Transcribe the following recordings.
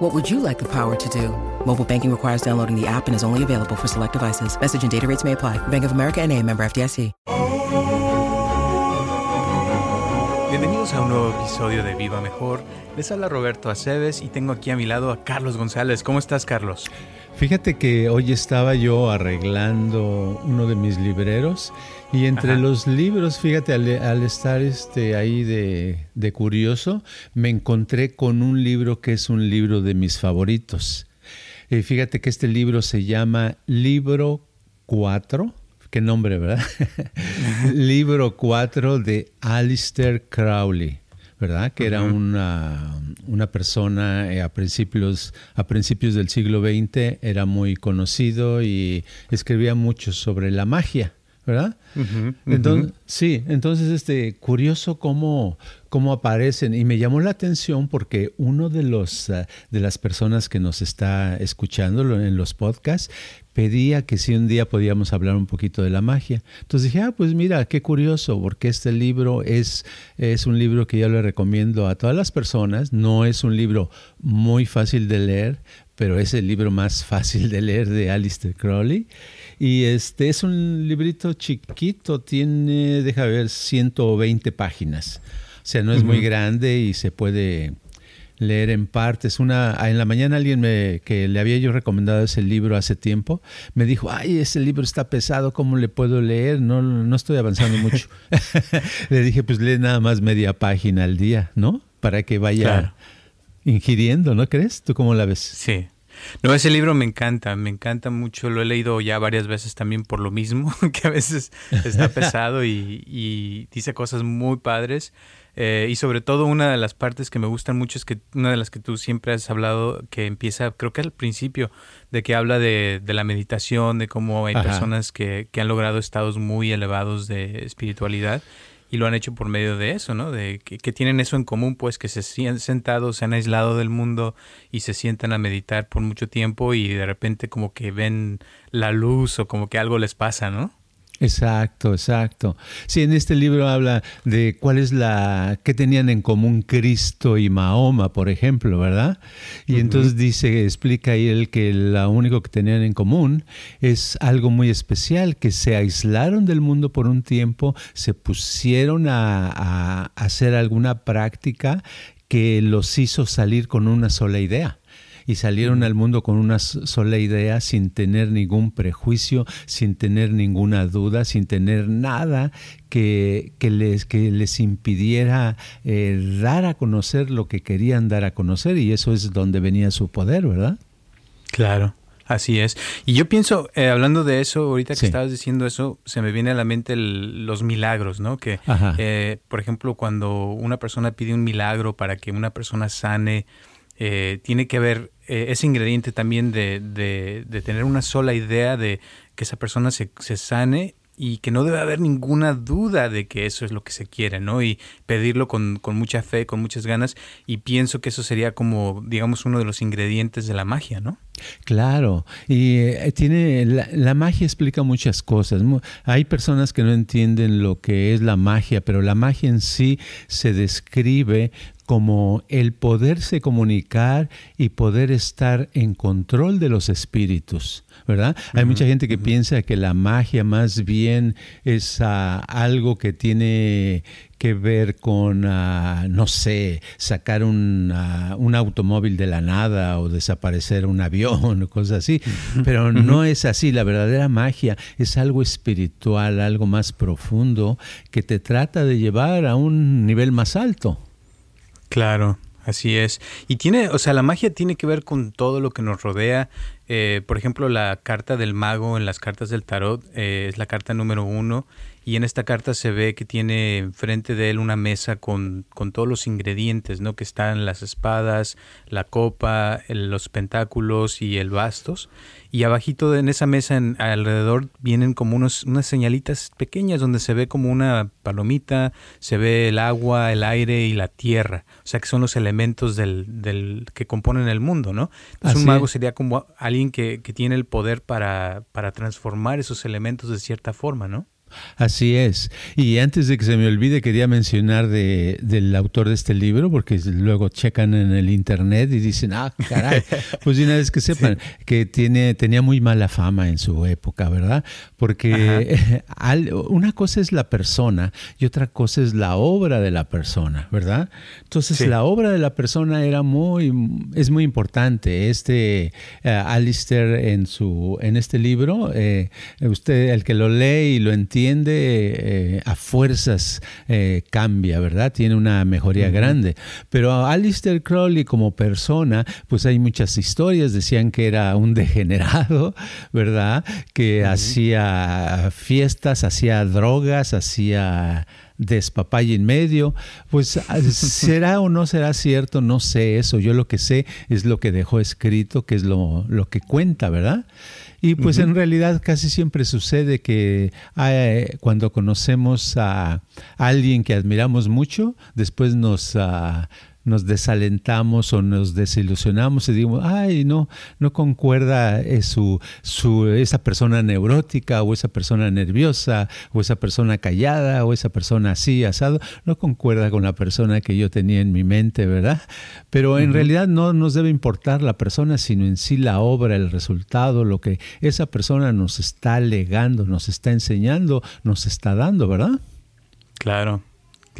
What would you like the power to do? Mobile banking requires downloading the app and is only available for select devices. Message and data rates may apply. Bank of America and a member FDIC. Bienvenidos a un nuevo episodio de Viva Mejor. Les habla Roberto Aceves y tengo aquí a mi lado a Carlos González. ¿Cómo estás, Carlos? Fíjate que hoy estaba yo arreglando uno de mis libreros y entre Ajá. los libros, fíjate, al, al estar este, ahí de, de curioso, me encontré con un libro que es un libro de mis favoritos. Y fíjate que este libro se llama Libro 4. Qué nombre, ¿verdad? libro 4 de Alistair Crowley. ¿verdad? Que era una, una persona eh, a, principios, a principios del siglo XX, era muy conocido y escribía mucho sobre la magia, ¿verdad? Ujú, Entonces, sí, entonces este curioso cómo, cómo aparecen y me llamó la atención porque uno de los ah, de las personas que nos está escuchando en los podcasts pedía que si un día podíamos hablar un poquito de la magia. Entonces dije, ah, pues mira, qué curioso, porque este libro es, es un libro que yo le recomiendo a todas las personas. No es un libro muy fácil de leer, pero es el libro más fácil de leer de Alistair Crowley. Y este es un librito chiquito, tiene, deja ver, 120 páginas. O sea, no es muy grande y se puede leer en partes. Una, en la mañana alguien me, que le había yo recomendado ese libro hace tiempo, me dijo, ay, ese libro está pesado, ¿cómo le puedo leer? No, no estoy avanzando mucho. le dije, pues lee nada más media página al día, ¿no? Para que vaya Claro. ingiriendo, ¿no crees? ¿Tú cómo la ves? Sí. No, ese libro me encanta, me encanta mucho. Lo he leído ya varias veces también por lo mismo, que a veces está pesado y, y dice cosas muy padres. Eh, y sobre todo una de las partes que me gustan mucho es que una de las que tú siempre has hablado, que empieza, creo que al principio, de que habla de, de la meditación, de cómo hay Ajá. personas que, que han logrado estados muy elevados de espiritualidad y lo han hecho por medio de eso, ¿no? De que, tienen eso en común, pues que se sienten sentados, se han aislado del mundo y se sientan a meditar por mucho tiempo y de repente como que ven la luz o como que algo les pasa, ¿no? Exacto, exacto. Sí, en este libro habla de cuál es la qué tenían en común Cristo y Mahoma, por ejemplo, ¿verdad? Y entonces dice, explica ahí él que lo único que tenían en común es algo muy especial, que se aislaron del mundo por un tiempo, se pusieron a, a hacer alguna práctica que los hizo salir con una sola idea y salieron al mundo con una sola idea, sin tener ningún prejuicio, sin tener ninguna duda, sin tener nada que, que les, que les impidiera eh, dar a conocer lo que querían dar a conocer, y eso es donde venía su poder, ¿verdad? Claro. Así es. Y yo pienso, eh, hablando de eso, ahorita que Sí. estabas diciendo eso, se me viene a la mente el- los milagros, ¿no? Que, eh, por ejemplo, cuando una persona pide un milagro para que una persona sane, eh, tiene que haber eh, ese ingrediente también de, de- de tener una sola idea de que esa persona se, se sane y que no debe haber ninguna duda de que eso es lo que se quiere, ¿no? Y pedirlo con, con mucha fe, con muchas ganas. Y pienso que eso sería como, digamos, uno de los ingredientes de la magia, ¿no? Claro, y eh, tiene la, la magia explica muchas cosas. Hay personas que no entienden lo que es la magia, pero la magia en sí se describe como el poderse comunicar y poder estar en control de los espíritus, ¿verdad? Hay mucha gente que piensa que la magia más bien es ah, algo que tiene que ver con, ah, no sé, sacar un, ah, un automóvil de la nada o desaparecer un avión o cosas así. Pero no es así. La verdadera magia es algo espiritual, algo más profundo que te trata de llevar a un nivel más alto. Claro, así es. Y tiene, o sea, la magia tiene que ver con todo lo que nos rodea. Eh, por ejemplo, la carta del mago en las cartas del tarot eh, es la carta número uno y en esta carta se ve que tiene enfrente de él una mesa con, con todos los ingredientes, ¿no? Que están las espadas, la copa, los pentáculos y el bastos. Y abajito en esa mesa en, alrededor vienen como unos, unas señalitas pequeñas donde se ve como una palomita, se ve el agua, el aire y la tierra. O sea que son los elementos del, del que componen el mundo, ¿no? Entonces un mago sería como alguien que, que tiene el poder para, para transformar esos elementos de cierta forma, ¿no? Así es. Y antes de que se me olvide, quería mencionar de, del autor de este libro, porque luego checan en el internet y dicen, ah, caray, pues una vez que sepan que tiene, tenía muy mala fama en su época, ¿verdad? Porque una cosa es la persona y otra cosa es la obra de la persona, ¿verdad? Entonces la obra de la persona era muy, es muy importante. Este uh, Alistair en su, en este libro, eh, usted, el que lo lee y lo entiende, eh, a fuerzas eh, cambia, ¿verdad? Tiene una mejoría grande. Pero Alistair Crowley como persona, pues hay muchas historias, decían que era un degenerado, ¿verdad? Que hacía fiestas, hacía drogas, hacía despapalle en medio. Pues ah, será o no será cierto, no sé eso. Yo lo que sé es lo que dejó escrito, que es lo, lo que cuenta, ¿verdad? Y pues en realidad casi siempre sucede que eh, cuando conocemos a alguien que admiramos mucho, después nos, ah, nos desalentamos o nos desilusionamos y digo, ay, no, no concuerda eh, su, su, esa persona neurótica o esa persona nerviosa o esa persona callada o esa persona así, asado, no concuerda con la persona que yo tenía en mi mente, ¿verdad? Pero en realidad no nos debe importar la persona, sino en sí la obra, el resultado, lo que esa persona nos está legando, nos está enseñando, nos está dando, ¿verdad? Claro,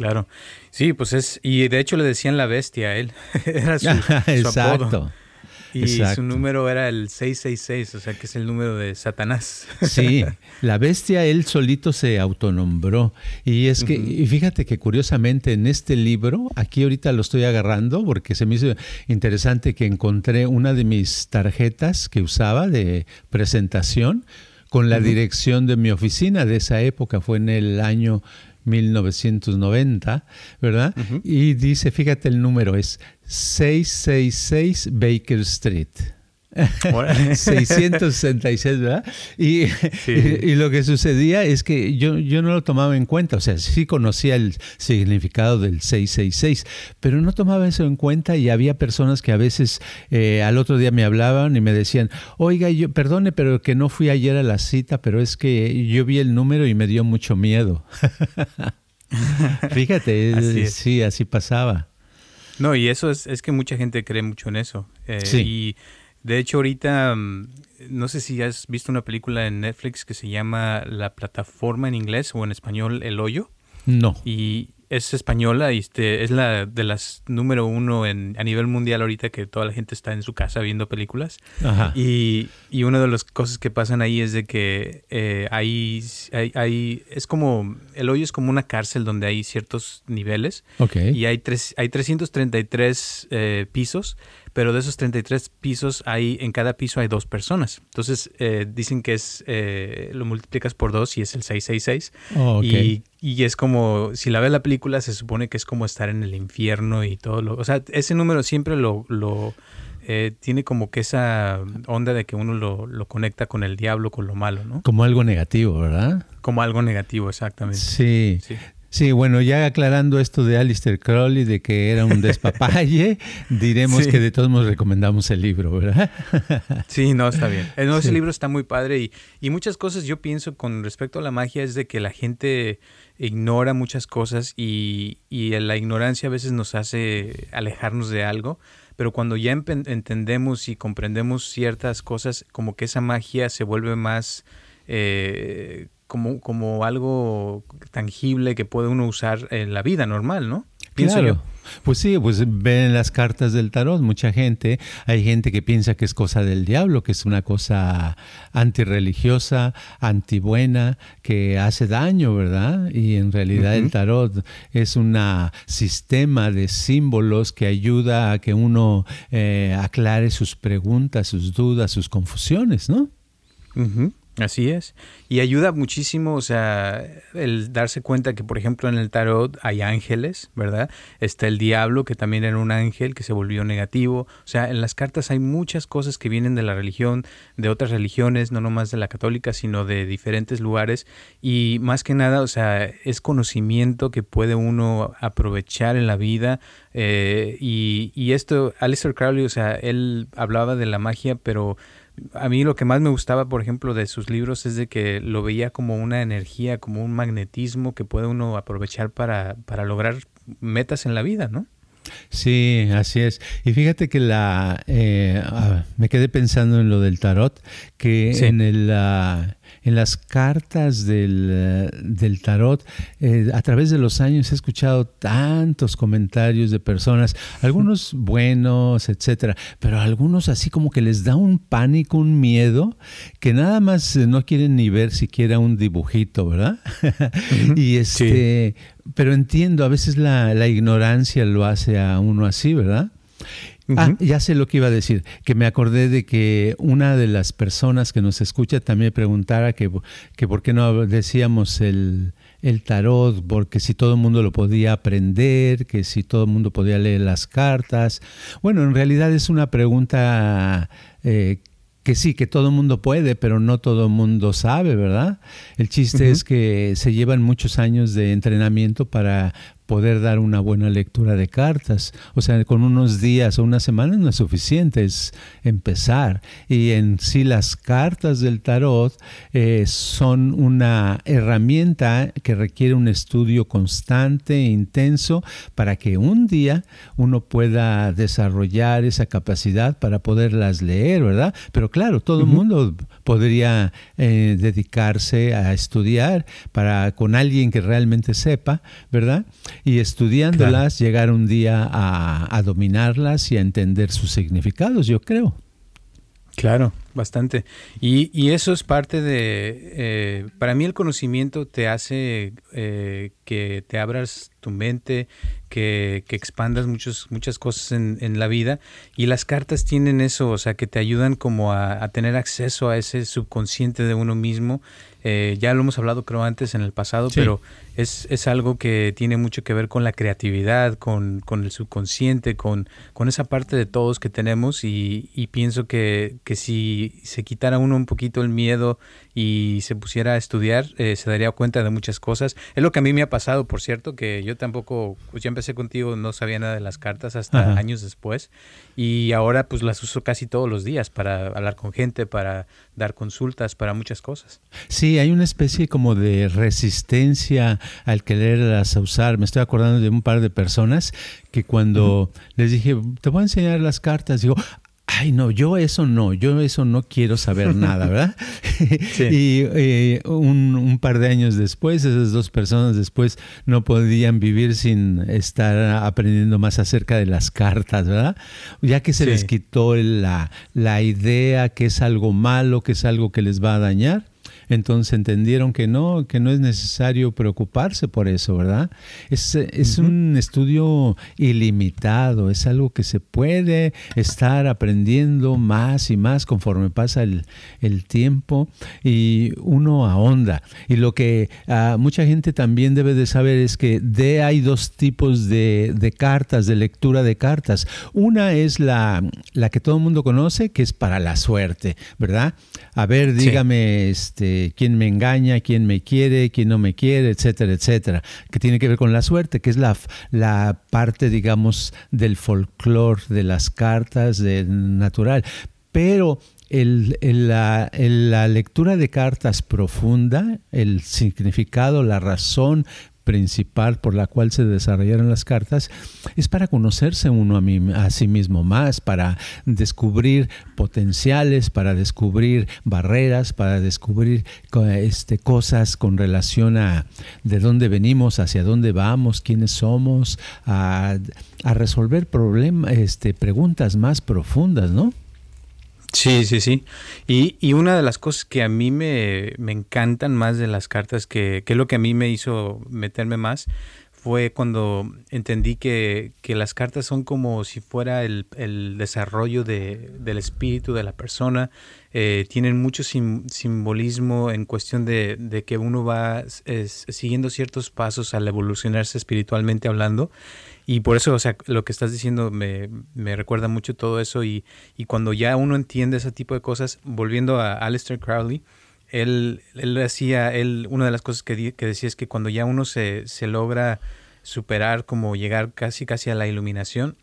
claro. Sí, pues es, y de hecho le decían la bestia a él, era su, Exacto. Y su número era el 666, o sea que es el número de Satanás. Sí, la bestia él solito se autonombró. Y es que, y fíjate que curiosamente en este libro, aquí ahorita lo estoy agarrando porque se me hizo interesante que encontré una de mis tarjetas que usaba de presentación con la dirección de mi oficina de esa época, fue en el año 1990, ¿verdad? Y dice, fíjate el número, es 666 Baker Street. 666, ¿verdad? Y, y, lo que sucedía es que yo, yo no lo tomaba en cuenta, o sea, sí conocía el significado del 666, pero no tomaba eso en cuenta y había personas que a veces eh, al otro día me hablaban y me decían, oiga, yo perdone, pero que no fui ayer a la cita, pero es que yo vi el número y me dio mucho miedo. Fíjate, sí, así pasaba. No, y eso es, es que mucha gente cree mucho en eso. Eh, sí. Y de hecho, ahorita, mm, no sé si has visto una película en Netflix que se llama La plataforma en inglés o en español El Hoyo. No. Y es española y este, es la de las número uno en, a nivel mundial ahorita que toda la gente está en su casa viendo películas. Ajá. Y, y una de las cosas que pasan ahí es de que eh, hay, hay, es como, el hoyo es como una cárcel donde hay ciertos niveles. Okay. Y hay, tres, hay 333 eh, pisos pero de esos 33 pisos hay en cada piso hay dos personas. Entonces eh, dicen que es eh, lo multiplicas por dos y es el 666. Oh, y, y, es como, si la ves la película, se supone que es como estar en el infierno y todo lo... O sea, ese número siempre lo... lo eh, tiene como que esa onda de que uno lo, lo, conecta con el diablo, con lo malo, ¿no? Como algo negativo, ¿verdad? Como algo negativo, exactamente. Sí. sí. Sí, bueno, ya aclarando esto de Alistair Crowley, de que era un despapalle, diremos que de todos modos recomendamos el libro, ¿verdad? sí, no, está bien. Eh, no, ese libro está muy padre y, y muchas cosas yo pienso con respecto a la magia es de que la gente ignora muchas cosas y, y la ignorancia a veces nos hace alejarnos de algo, pero cuando ya entendemos y comprendemos ciertas cosas, como que esa magia se vuelve más... Eh, como, como algo tangible que puede uno usar en la vida normal, ¿no? pienso yo. Pues sí, pues ven las cartas del tarot, mucha gente, hay gente que piensa que es cosa del diablo, que es una cosa antirreligiosa, antibuena, que hace daño, ¿verdad? Y en realidad el tarot es un sistema de símbolos que ayuda a que uno eh, aclare sus preguntas, sus dudas, sus confusiones, ¿no? Así es. Y ayuda muchísimo, o sea, el darse cuenta que, por ejemplo, en el tarot hay ángeles, ¿verdad? Está el diablo, que también era un ángel que se volvió negativo. O sea, en las cartas hay muchas cosas que vienen de la religión, de otras religiones, no nomás de la católica, sino de diferentes lugares. Y más que nada, o sea, es conocimiento que puede uno aprovechar en la vida. Eh, y, y esto, Alistair Crowley, o sea, él hablaba de la magia, pero a mí lo que más me gustaba, por ejemplo, de sus libros es de que lo veía como una energía, como un magnetismo que puede uno aprovechar para, para lograr metas en la vida, ¿no? Sí, así es. Y fíjate que la eh, ah, me quedé pensando en lo del tarot, que en el en las cartas del, eh, del tarot, eh, a través de los años he escuchado tantos comentarios de personas, algunos buenos, etcétera, pero algunos así como que les da un pánico, un miedo, que nada más eh, no quieren ni ver siquiera un dibujito, ¿verdad? y este, pero entiendo, a veces la, la ignorancia lo hace a uno así, ¿verdad? Ah, ya sé lo que iba a decir, que me acordé de que una de las personas que nos escucha también preguntara que, que por qué no decíamos el, el tarot, porque si todo el mundo lo podía aprender, que si todo el mundo podía leer las cartas. Bueno, en realidad es una pregunta eh, que sí, que todo el mundo puede, pero no todo el mundo sabe, ¿verdad? El chiste es que se llevan muchos años de entrenamiento para poder dar una buena lectura de cartas. O sea, con unos días o unas semanas no es suficiente, es empezar. Y en sí las cartas del tarot eh, son una herramienta que requiere un estudio constante e intenso para que un día uno pueda desarrollar esa capacidad para poderlas leer, ¿verdad? Pero claro, todo el mundo podría eh, dedicarse a estudiar para con alguien que realmente sepa, ¿verdad? y estudiándolas llegar un día a, dominarlas y a entender sus significados, yo creo. Claro, bastante. Y, y eso es parte de, eh, para mí el conocimiento te hace eh, que te abras tu mente, que, que expandas muchos, muchas cosas en, en, la vida. Y las cartas tienen eso, o sea, que te ayudan como a, a tener acceso a ese subconsciente de uno mismo. Eh, ya lo hemos hablado creo antes en el pasado, pero es, es, algo que tiene mucho que ver con la creatividad, con, con el subconsciente, con, con, esa parte de todos que tenemos y, y pienso que, que, si se quitara uno un poquito el miedo y se pusiera a estudiar, eh, se daría cuenta de muchas cosas. Es lo que a mí me ha pasado, por cierto, que yo tampoco, pues ya empecé contigo, no sabía nada de las cartas hasta años después y ahora pues las uso casi todos los días para hablar con gente, para dar consultas, para muchas cosas. Sí, hay una especie como de resistencia al quererlas usar. Me estoy acordando de un par de personas que cuando les dije, te voy a enseñar las cartas, digo, ay no, yo eso no, yo eso no quiero saber nada, ¿verdad? y eh, un, par de años después, esas dos personas después no podían vivir sin estar aprendiendo más acerca de las cartas, ¿verdad? Ya que se les quitó la, la idea que es algo malo, que es algo que les va a dañar, entonces entendieron que no, que no es necesario preocuparse por eso, ¿verdad? Es, es un estudio ilimitado, es algo que se puede estar aprendiendo más y más conforme pasa el, tiempo y uno ahonda. Y lo que ah, mucha gente también debe de saber es que de hay dos tipos de, de cartas, de lectura de cartas. Una es la, la que todo el mundo conoce, que es para la suerte, ¿verdad? A ver, dígame, este quién me engaña, quién me quiere, quién no me quiere, etcétera, etcétera, que tiene que ver con la suerte, que es la, la parte, digamos, del folclore, de las cartas, de natural. Pero el, la, la, lectura de cartas profunda, el significado, la razón principal por la cual se desarrollaron las cartas es para conocerse uno a, mí, a sí mismo más, para descubrir potenciales, para descubrir barreras, para descubrir este, cosas con relación a de dónde venimos, hacia dónde vamos, quiénes somos, a, a resolver problemas, este, preguntas más profundas, ¿no? Sí, sí, sí. Y, y, una de las cosas que a mí me, me encantan más de las cartas, que, que, es lo que a mí me hizo meterme más, fue cuando entendí que, que las cartas son como si fuera el, el desarrollo de, del espíritu de la persona. Eh, tienen mucho simbolismo en cuestión de, de que uno va siguiendo ciertos pasos al evolucionarse espiritualmente hablando. Y por eso, o sea, lo que estás diciendo me, me recuerda mucho todo eso y, y, cuando ya uno entiende ese tipo de cosas, volviendo a Aleister Crowley, él, él hacía, él, una de las cosas que, que decía es que cuando ya uno se, se logra superar, como llegar casi casi a la iluminación,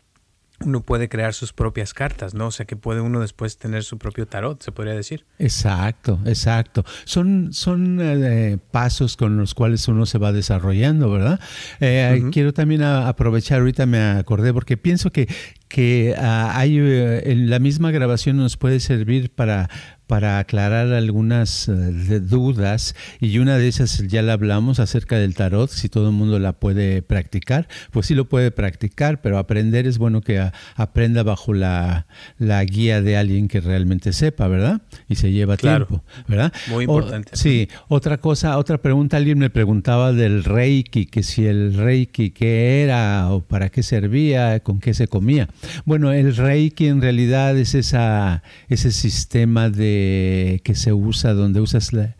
uno puede crear sus propias cartas, ¿no? O sea, que puede uno después tener su propio tarot, se podría decir. Exacto, exacto. Son, son eh, pasos con los cuales uno se va desarrollando, ¿verdad? Eh, quiero también aprovechar, ahorita me acordé, porque pienso que, que ah, hay, eh, en la misma grabación nos puede servir para para aclarar algunas eh, dudas y una de esas ya la hablamos acerca del tarot, si todo el mundo la puede practicar, pues sí lo puede practicar, pero aprender es bueno que aprenda bajo la, guía de alguien que realmente sepa, ¿verdad? Y se lleva tiempo, ¿verdad? Muy importante. sí, otra cosa, otra pregunta, alguien me preguntaba del Reiki, que si el Reiki qué era o para qué servía, con qué se comía. Bueno, el Reiki en realidad es esa, ese sistema de que se usa, donde usas la,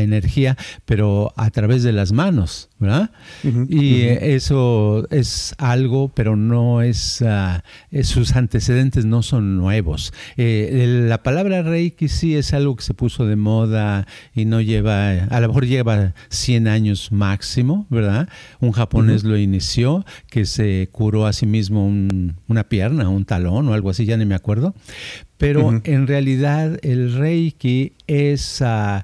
energía, pero a través de las manos, ¿verdad? y eso es algo, pero no es, uh, sus antecedentes no son nuevos. Eh, la palabra Reiki sí es algo que se puso de moda y no lleva, a lo mejor lleva 100 años máximo, ¿verdad? Un japonés lo inició, que se curó a sí mismo una pierna, un talón o algo así, ya ni me acuerdo pero en realidad el Reiki es, uh,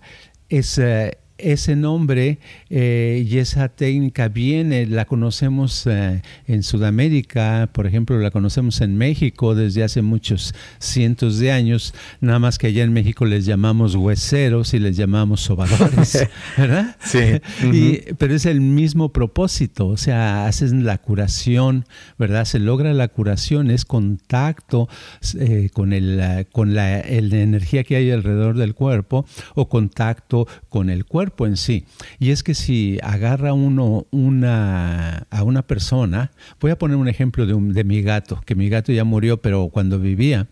es uh, ese nombre eh, y esa técnica viene, la conocemos eh, en Sudamérica, por ejemplo, la conocemos en México desde hace muchos cientos de años, nada más que allá en México les llamamos hueseros y les llamamos sobadores, ¿verdad? Sí. pero es el mismo propósito, o sea, hacen la curación, ¿verdad? Se logra la curación, es contacto eh, con, el, con la energía que hay alrededor del cuerpo o contacto con el cuerpo en sí. Y es que si agarra uno una, a una persona, voy a poner un ejemplo de, de mi gato, que mi gato ya murió, pero cuando vivía,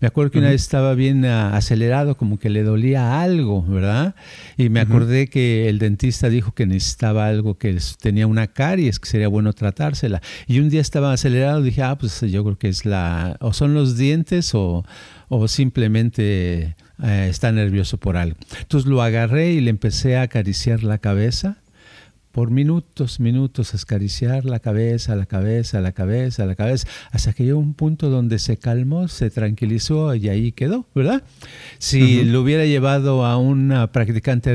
me acuerdo que una vez estaba bien ah, acelerado, como que le dolía algo, ¿verdad? Y me acordé que el dentista dijo que necesitaba algo, que tenía una caries, que sería bueno tratársela. Y un día estaba acelerado, dije, ah, pues yo creo que es la, o son los dientes o, o simplemente eh, está nervioso por algo. Entonces lo agarré y le empecé a acariciar la cabeza por minutos, minutos, acariciar la cabeza, la cabeza, la cabeza, la cabeza, hasta que llegó un punto donde se calmó, se tranquilizó y ahí quedó, ¿verdad? Si lo hubiera llevado a una practicante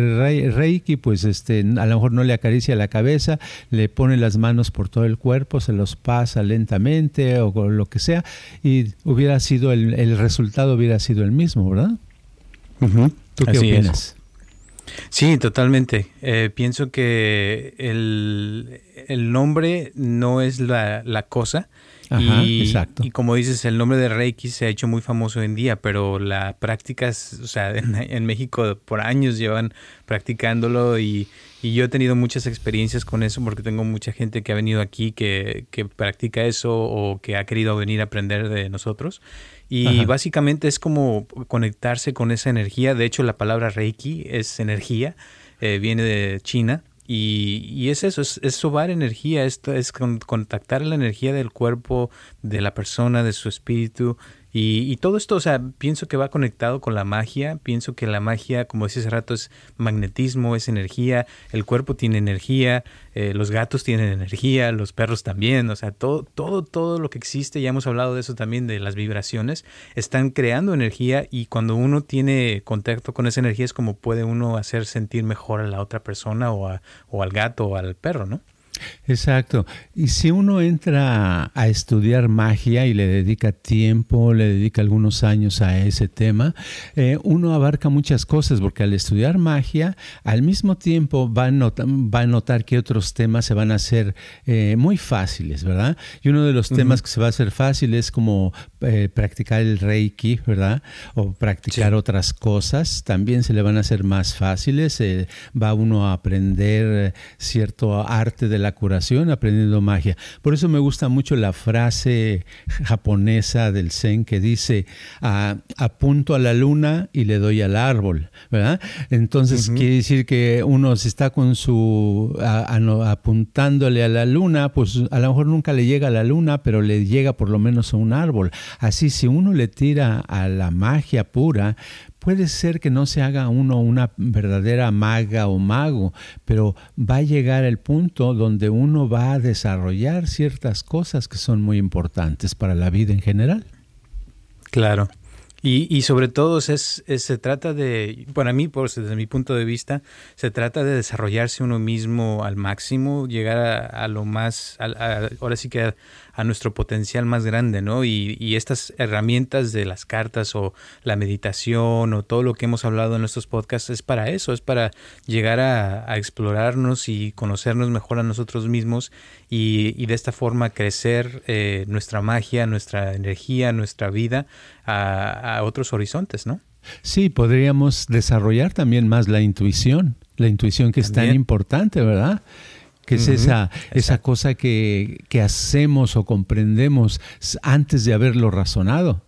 Reiki, pues este, a lo mejor no le acaricia la cabeza, le pone las manos por todo el cuerpo, se los pasa lentamente o lo que sea, y hubiera sido el, el resultado hubiera sido el mismo, ¿verdad? ¿Tú qué opinas? Sí, totalmente. Eh, pienso que el, el, nombre no es la, la cosa. y, exacto. y como dices, el nombre de Reiki se ha hecho muy famoso hoy en día, pero la práctica, o sea, en, México por años llevan practicándolo y, y, yo he tenido muchas experiencias con eso porque tengo mucha gente que ha venido aquí que, que practica eso o que ha querido venir a aprender de nosotros. Y básicamente es como conectarse con esa energía. De hecho, la palabra Reiki es energía, eh, viene de China. Y, es eso, es, sobar energía, esto es contactar la energía del cuerpo, de la persona, de su espíritu Y, todo esto, o sea, pienso que va conectado con la magia, pienso que la magia, como decía hace rato, es magnetismo, es energía, el cuerpo tiene energía, eh, los gatos tienen energía, los perros también, o sea, todo, todo, todo lo que existe, ya hemos hablado de eso también, de las vibraciones, están creando energía. Y cuando uno tiene contacto con esa energía es como puede uno hacer sentir mejor a la otra persona o, o al gato o al perro, ¿no? Exacto. Y si uno entra a estudiar magia y le dedica tiempo, le dedica algunos años a ese tema, eh, uno abarca muchas cosas, porque al estudiar magia, al mismo tiempo va a, va a notar que otros temas se van a hacer eh, muy fáciles, ¿verdad? Y uno de los temas que se va a hacer fácil es como eh, practicar el reiki, ¿verdad? O practicar otras cosas, también se le van a hacer más fáciles. va uno a aprender cierto arte de la curación aprendiendo magia. Por eso me gusta mucho la frase japonesa del Zen que dice, ah, apunto a la luna y le doy al árbol, ¿verdad? Entonces quiere decir que uno se está con su, apuntándole a la luna, pues a lo mejor nunca le llega a la luna, pero le llega por lo menos a un árbol. Así, si uno le tira a la magia pura, puede ser que no se haga uno una verdadera maga o mago, pero va a llegar el punto donde uno va a desarrollar ciertas cosas que son muy importantes para la vida en general. Claro. Y, y, sobre todo es, se trata de, para mí, por, desde mi punto de vista, se trata de desarrollarse uno mismo al máximo, llegar a, lo más, ahora sí que a nuestro potencial más grande, ¿no? Y, estas herramientas de las cartas o la meditación o todo lo que hemos hablado en nuestros podcasts es para eso, es para llegar a, explorarnos y conocernos mejor a nosotros mismos y, de esta forma crecer eh, nuestra magia, nuestra energía, nuestra vida a, otros horizontes, ¿no? Sí, podríamos desarrollar también más la intuición, la intuición que es tan importante, ¿verdad? Que es esa, esa cosa que, hacemos o comprendemos antes de haberlo razonado.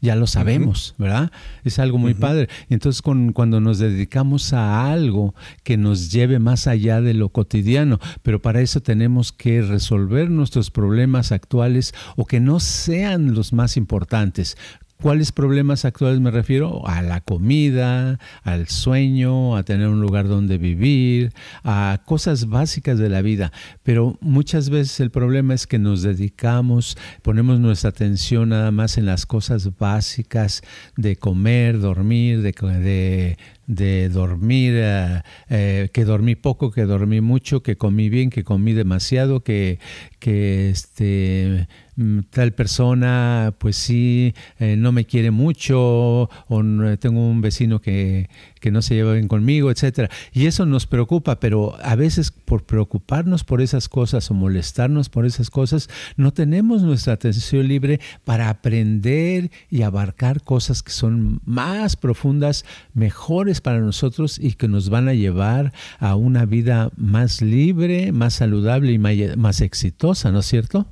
Ya lo sabemos, ¿verdad? Es algo muy padre. Entonces, con, cuando nos dedicamos a algo que nos lleve más allá de lo cotidiano, pero para eso tenemos que resolver nuestros problemas actuales o que no sean los más importantes. ¿Cuáles problemas actuales me refiero? A la comida, al sueño, a tener un lugar donde vivir, a cosas básicas de la vida. Pero muchas veces el problema es que nos dedicamos, ponemos nuestra atención nada más en las cosas básicas de comer, dormir, de, de, dormir, eh, eh, que dormí poco, que dormí mucho, que comí bien, que comí demasiado, que, que este, Mm, tal persona pues sí eh, no me quiere mucho o tengo un vecino que, que, no se lleva bien conmigo, etcétera. Y eso nos preocupa, pero a veces por preocuparnos por esas cosas o molestarnos por esas cosas, no tenemos nuestra atención libre para aprender y abarcar cosas que son más profundas, mejores para nosotros y que nos van a llevar a una vida más libre, más saludable y más exitosa, ¿no es cierto?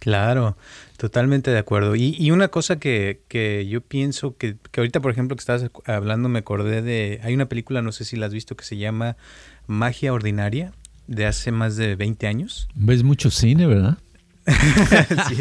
Claro, totalmente de acuerdo. Y, una cosa que, que yo pienso que, que, ahorita, por ejemplo, que estabas hablando, me acordé de, hay una película, no sé si la has visto, que se llama Magia Ordinaria, de hace más de 20 años. Ves mucho cine, ¿verdad? sí,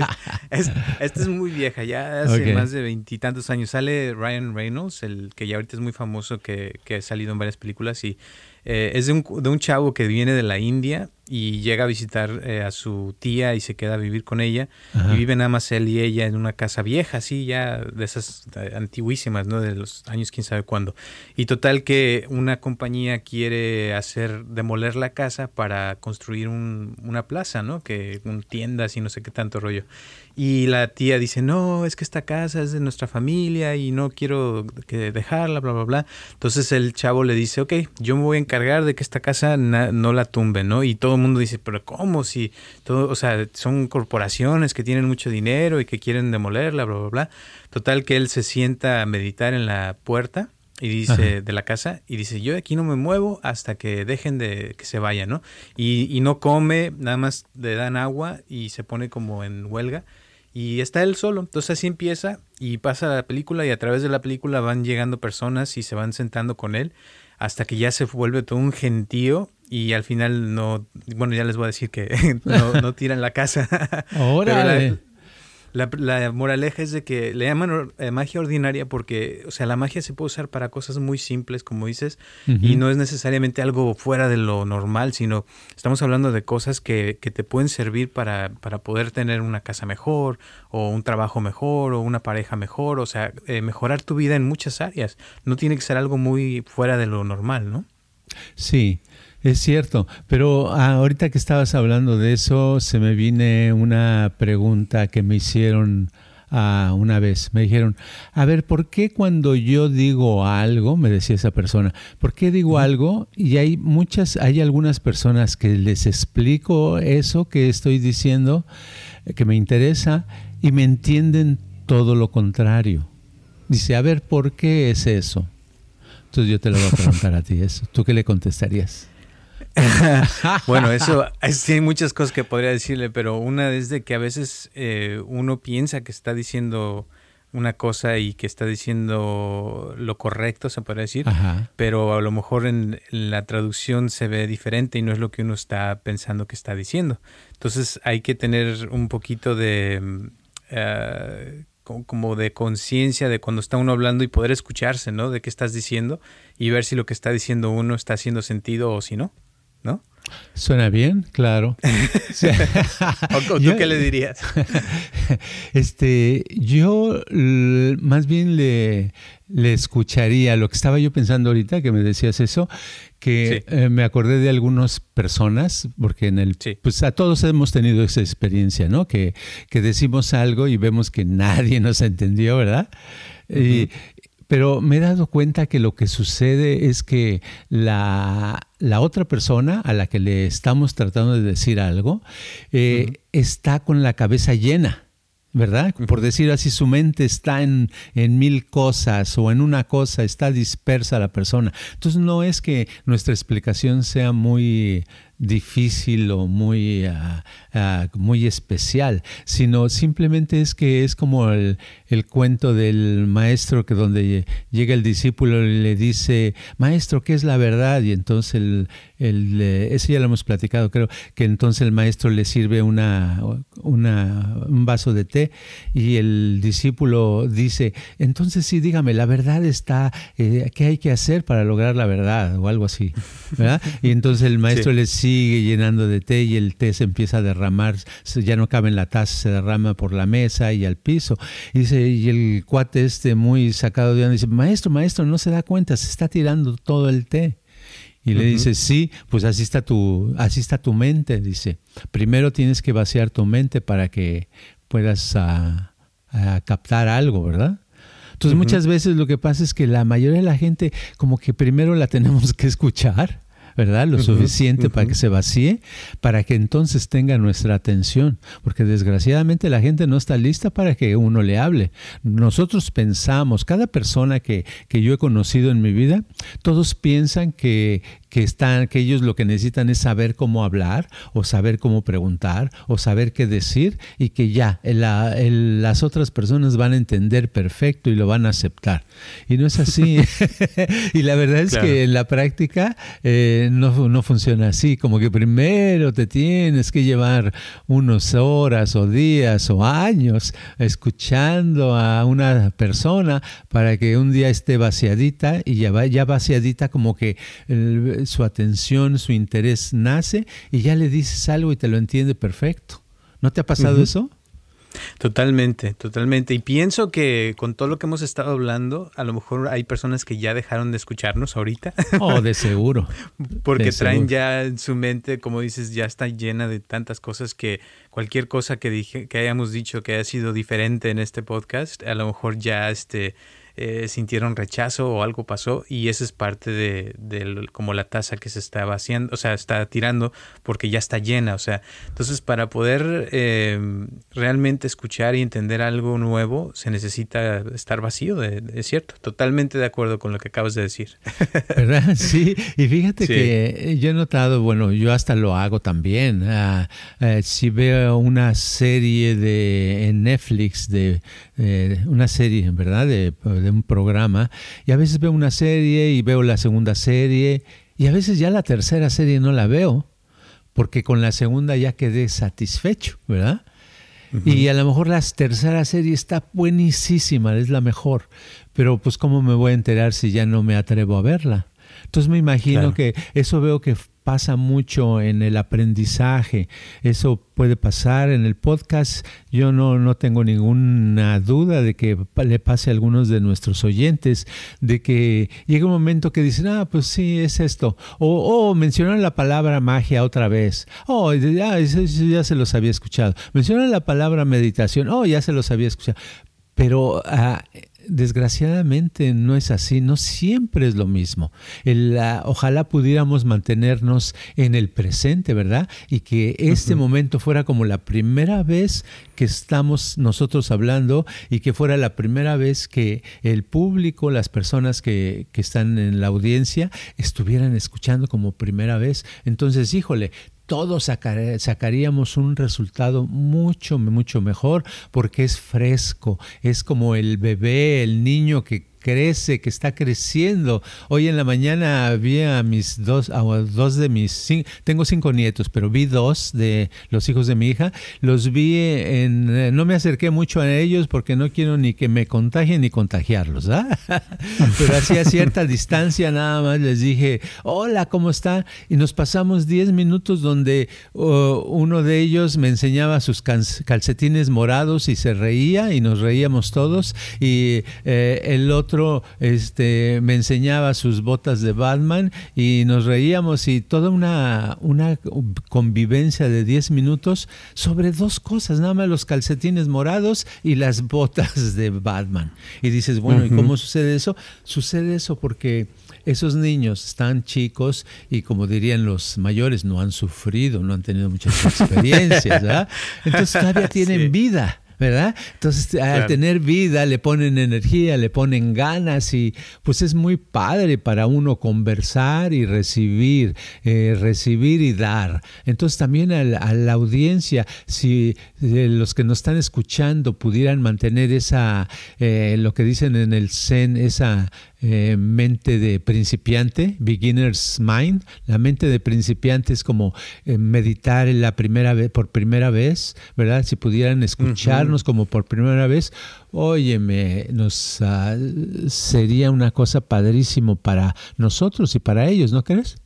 esta es muy vieja, ya hace más de veintitantos años. Sale Ryan Reynolds, el que ya ahorita es muy famoso, que, que ha salido en varias películas y eh, es de un, de un, chavo que viene de la India y llega a visitar eh, a su tía y se queda a vivir con ella. Y vive nada más él y ella en una casa vieja, así ya de esas eh, antiguísimas, ¿no? De los años quién sabe cuándo. Y total que una compañía quiere hacer, demoler la casa para construir un, una plaza, ¿no? Que un tiendas y no sé qué tanto rollo. Y la tía dice, no, es que esta casa es de nuestra familia y no quiero que dejarla, bla, bla, bla. Entonces el chavo le dice, ok, yo me voy a encargar de que esta casa no la tumbe, ¿no? Y todo el mundo dice, pero ¿cómo? Si todo, o sea, son corporaciones que tienen mucho dinero y que quieren demolerla, bla, bla, bla. Total que él se sienta a meditar en la puerta y dice de la casa y dice yo aquí no me muevo hasta que dejen de que se vayan no y, y no come nada más le dan agua y se pone como en huelga y está él solo. Entonces así empieza y pasa la película y a través de la película van llegando personas y se van sentando con él hasta que ya se vuelve todo un gentío y al final no, bueno, ya les voy a decir que no, tiran la casa. Ahora. la, moraleja es de que le llaman eh, magia ordinaria porque, o sea, la magia se puede usar para cosas muy simples, como dices, y no es necesariamente algo fuera de lo normal, sino estamos hablando de cosas que, que te pueden servir para, para, poder tener una casa mejor, o un trabajo mejor, o una pareja mejor, o sea, eh, mejorar tu vida en muchas áreas. No tiene que ser algo muy fuera de lo normal, ¿no? Sí, es cierto, pero ahorita que estabas hablando de eso, se me viene una pregunta que me hicieron ah, una vez. Me dijeron, a ver, ¿por qué cuando yo digo algo, me decía esa persona, ¿por qué digo algo? Y hay muchas, hay algunas personas que les explico eso que estoy diciendo, que me interesa, y me entienden todo lo contrario. Dice, a ver, ¿por qué es eso? Entonces yo te lo voy a preguntar a ti eso. ¿Tú qué le contestarías? bueno, eso sí hay muchas cosas que podría decirle, pero una es de que a veces eh, uno piensa que está diciendo una cosa y que está diciendo lo correcto, se podría decir, pero a lo mejor en, la traducción se ve diferente y no es lo que uno está pensando que está diciendo. Entonces hay que tener un poquito de... Mm, eh, como de conciencia de cuando está uno hablando y poder escucharse, ¿no? De qué estás diciendo y ver si lo que está diciendo uno está haciendo sentido o si no. ¿No? Suena bien, claro. ¿O tú qué le dirías? Este, yo más bien le, le escucharía lo que estaba yo pensando ahorita que me decías eso, que eh, me acordé de algunas personas, porque en el, pues a todos hemos tenido esa experiencia, ¿no? Que, que decimos algo y vemos que nadie nos entendió, ¿verdad? y, pero me he dado cuenta que lo que sucede es que la, otra persona a la que le estamos tratando de decir algo eh, está con la cabeza llena. ¿verdad? Por decir así, su mente está en, en, mil cosas o en una cosa, está dispersa la persona. Entonces no es que nuestra explicación sea muy difícil o muy, ah, muy especial, sino simplemente es que es como el, el, cuento del maestro que donde llega el discípulo y le dice, maestro, ¿qué es la verdad? Y entonces el, el, ese ya lo hemos platicado, creo que entonces el maestro le sirve una, una, un vaso de té y el discípulo dice, entonces sí, dígame, la verdad está, eh, ¿qué hay que hacer para lograr la verdad? O algo así, ¿verdad? Y entonces el maestro le sigue llenando de té y el té se empieza a derramar, ya no cabe en la taza, se derrama por la mesa y al piso. Y, dice, y el cuate este muy sacado de onda dice, maestro, maestro, no se da cuenta, se está tirando todo el té. Y le dice, sí, pues así está tu, así está tu mente, dice. Primero tienes que vaciar tu mente para que puedas captar algo, ¿verdad? Entonces muchas veces lo que pasa es que la mayoría de la gente como que primero la tenemos que escuchar ¿verdad? Lo suficiente para que se vacíe, para que entonces tenga nuestra atención, porque desgraciadamente la gente no está lista para que uno le hable. Nosotros pensamos, cada persona que, que yo he conocido en mi vida, todos piensan que, que están, que ellos lo que necesitan es saber cómo hablar o saber cómo preguntar o saber qué decir y que ya las otras personas van a entender perfecto y lo van a aceptar. Y no es así. y la verdad es que en la práctica eh, no, no funciona así, como que primero te tienes que llevar unas horas o días o años escuchando a una persona para que un día esté vaciadita y ya, va, ya vaciadita como que su atención, su interés nace y ya le dices algo y te lo entiende perfecto. ¿No te ha pasado eso? Totalmente, totalmente. Y pienso que con todo lo que hemos estado hablando, a lo mejor hay personas que ya dejaron de escucharnos ahorita. Oh, de seguro. Porque traen ya en su mente, como dices, ya está llena de tantas cosas que cualquier cosa que dije, que hayamos dicho que haya sido diferente en este podcast, a lo mejor ya este eh, sintieron rechazo o algo pasó y eso es parte de, como la taza que se está vaciando, o sea, está tirando porque ya está llena, o sea, entonces para poder em, realmente escuchar y entender algo nuevo se necesita estar vacío, es cierto, totalmente de acuerdo con lo que acabas de decir. ¿Verdad? Sí, y fíjate que yo he notado, bueno, yo hasta lo hago también, eh, si veo una serie de en Netflix de eh, una serie, ¿verdad? De, de, un programa. Y a veces veo una serie y veo la segunda serie. Y a veces ya la tercera serie no la veo. Porque con la segunda ya quedé satisfecho, ¿verdad? Y a lo mejor la tercera serie está buenísima, es la mejor. Pero pues ¿cómo me voy a enterar si ya no me atrevo a verla? Entonces me imagino que eso veo que pasa mucho en el aprendizaje. Eso puede pasar en el podcast. Yo no, no tengo ninguna duda de que le pase a algunos de nuestros oyentes, de que llega un momento que dicen, ah, pues sí, es esto. O oh, mencionan la palabra magia otra vez. Oh, ya, ya se los había escuchado. Mencionan la palabra meditación. Oh, ya se los había escuchado. Pero ah, desgraciadamente no es así, no siempre es lo mismo. ojalá pudiéramos mantenernos en el presente, ¿verdad? Y que este momento fuera como la primera vez que estamos nosotros hablando y que fuera la primera vez que el público, las personas que, que están en la audiencia, estuvieran escuchando como primera vez. Entonces, híjole, todos sacaríamos un resultado mucho, mucho mejor porque es fresco, es como el bebé, el niño que crece, que está creciendo. Hoy en la mañana vi a mis dos, a dos de mis, tengo cinco nietos, pero vi dos de los hijos de mi hija. Los vi en, eh, no me acerqué mucho a ellos porque no quiero ni que me contagien ni contagiarlos, ¿ah? pero así a cierta distancia nada más les dije, hola, ¿cómo está? Y nos pasamos diez minutos donde oh, uno de ellos me enseñaba sus calcetines morados y se reía y nos reíamos todos y eh, el otro otro este, me enseñaba sus botas de Batman y nos reíamos y toda una, una convivencia de 10 minutos sobre dos cosas, nada más los calcetines morados y las botas de Batman. Y dices, bueno, ¿y cómo sucede eso? Sucede eso porque esos niños están chicos y como dirían los mayores, no han sufrido, no han tenido muchas experiencias, Entonces todavía tienen vida. ¿Verdad? Entonces, al tener vida, le ponen energía, le ponen ganas y pues es muy padre para uno conversar y recibir, eh, recibir y dar. Entonces, también a la, audiencia, si eh, los que nos están escuchando pudieran mantener esa, eh, lo que dicen en el Zen, esa eh, mente de principiante, beginner's mind. La mente de principiante es como eh, meditar la primera vez, por primera vez, ¿verdad? Si pudieran escucharnos como por primera vez, óyeme, nos ah, sería una cosa padrísimo para nosotros y para ellos, ¿no crees?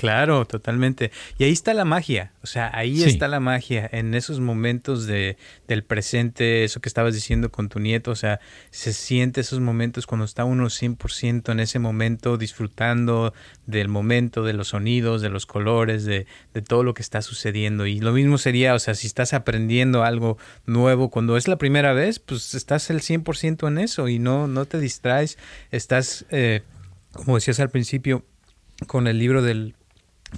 Claro, totalmente. Y ahí está la magia, o sea, ahí está la magia, en esos momentos de, del presente, eso que estabas diciendo con tu nieto, o sea, se siente esos momentos cuando está uno 100% en ese momento disfrutando del momento, de los sonidos, de los colores, de, de todo lo que está sucediendo. Y lo mismo sería, o sea, si estás aprendiendo algo nuevo, cuando es la primera vez, pues estás el 100% en eso y no, no te distraes, estás, eh, como decías al principio, con el libro del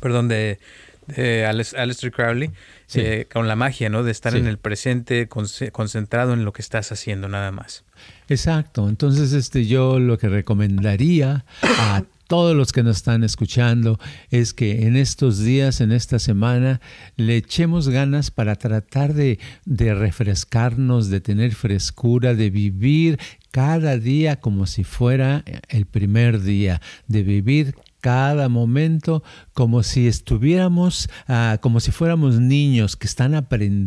perdón, de, de Aleister Crowley, eh, con la magia, ¿no? De estar en el presente, concentrado en lo que estás haciendo, nada más. Exacto. Entonces, este, yo lo que recomendaría a todos los que nos están escuchando es que en estos días, en esta semana, le echemos ganas para tratar de, de refrescarnos, de tener frescura, de vivir cada día como si fuera el primer día, de vivir cada momento como si estuviéramos, ah, como si fuéramos niños que están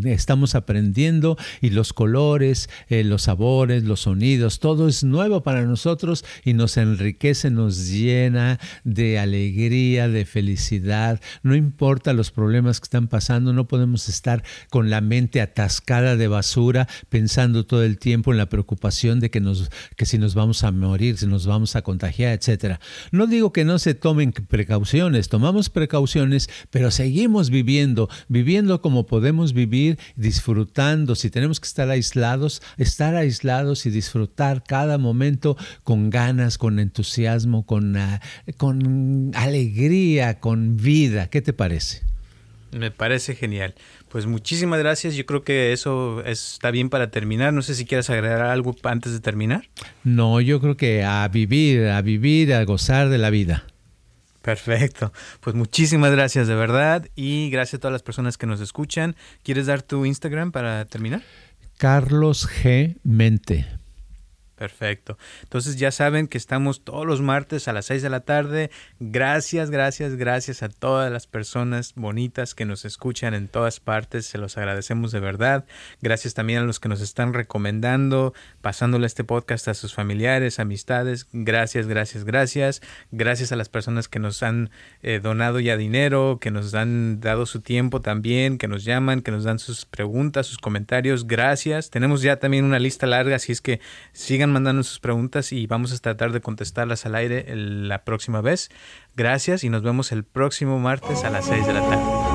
estamos aprendiendo y los colores, eh, los sabores, los sonidos, todo es nuevo para nosotros y nos enriquece, nos llena de alegría, de felicidad. No importa los problemas que están pasando, no podemos estar con la mente atascada de basura pensando todo el tiempo en la preocupación de que, nos, que si nos vamos a morir, si nos vamos a contagiar, etcétera. No digo que no se tomen precauciones, tomamos precauciones, pero seguimos viviendo, viviendo como podemos vivir, disfrutando. Si tenemos que estar aislados, estar aislados y disfrutar cada momento con ganas, con entusiasmo, con, ah, con alegría, con vida. ¿Qué te parece? Me parece genial. Pues muchísimas gracias. Yo creo que eso está bien para terminar. No sé si quieres agregar algo antes de terminar. No, yo creo que a vivir, a vivir, a gozar de la vida. Perfecto. Pues muchísimas gracias de verdad y gracias a todas las personas que nos escuchan. ¿Quieres dar tu Instagram para terminar? Carlos G. Mente. Perfecto. Entonces ya saben que estamos todos los martes a las 6 de la tarde. Gracias, gracias, gracias a todas las personas bonitas que nos escuchan en todas partes. Se los agradecemos de verdad. Gracias también a los que nos están recomendando, pasándole este podcast a sus familiares, amistades. Gracias, gracias, gracias. Gracias a las personas que nos han eh, donado ya dinero, que nos han dado su tiempo también, que nos llaman, que nos dan sus preguntas, sus comentarios. Gracias. Tenemos ya también una lista larga, así es que sigan mandando sus preguntas y vamos a tratar de contestarlas al aire la próxima vez. Gracias y nos vemos el próximo martes a las 6 de la tarde.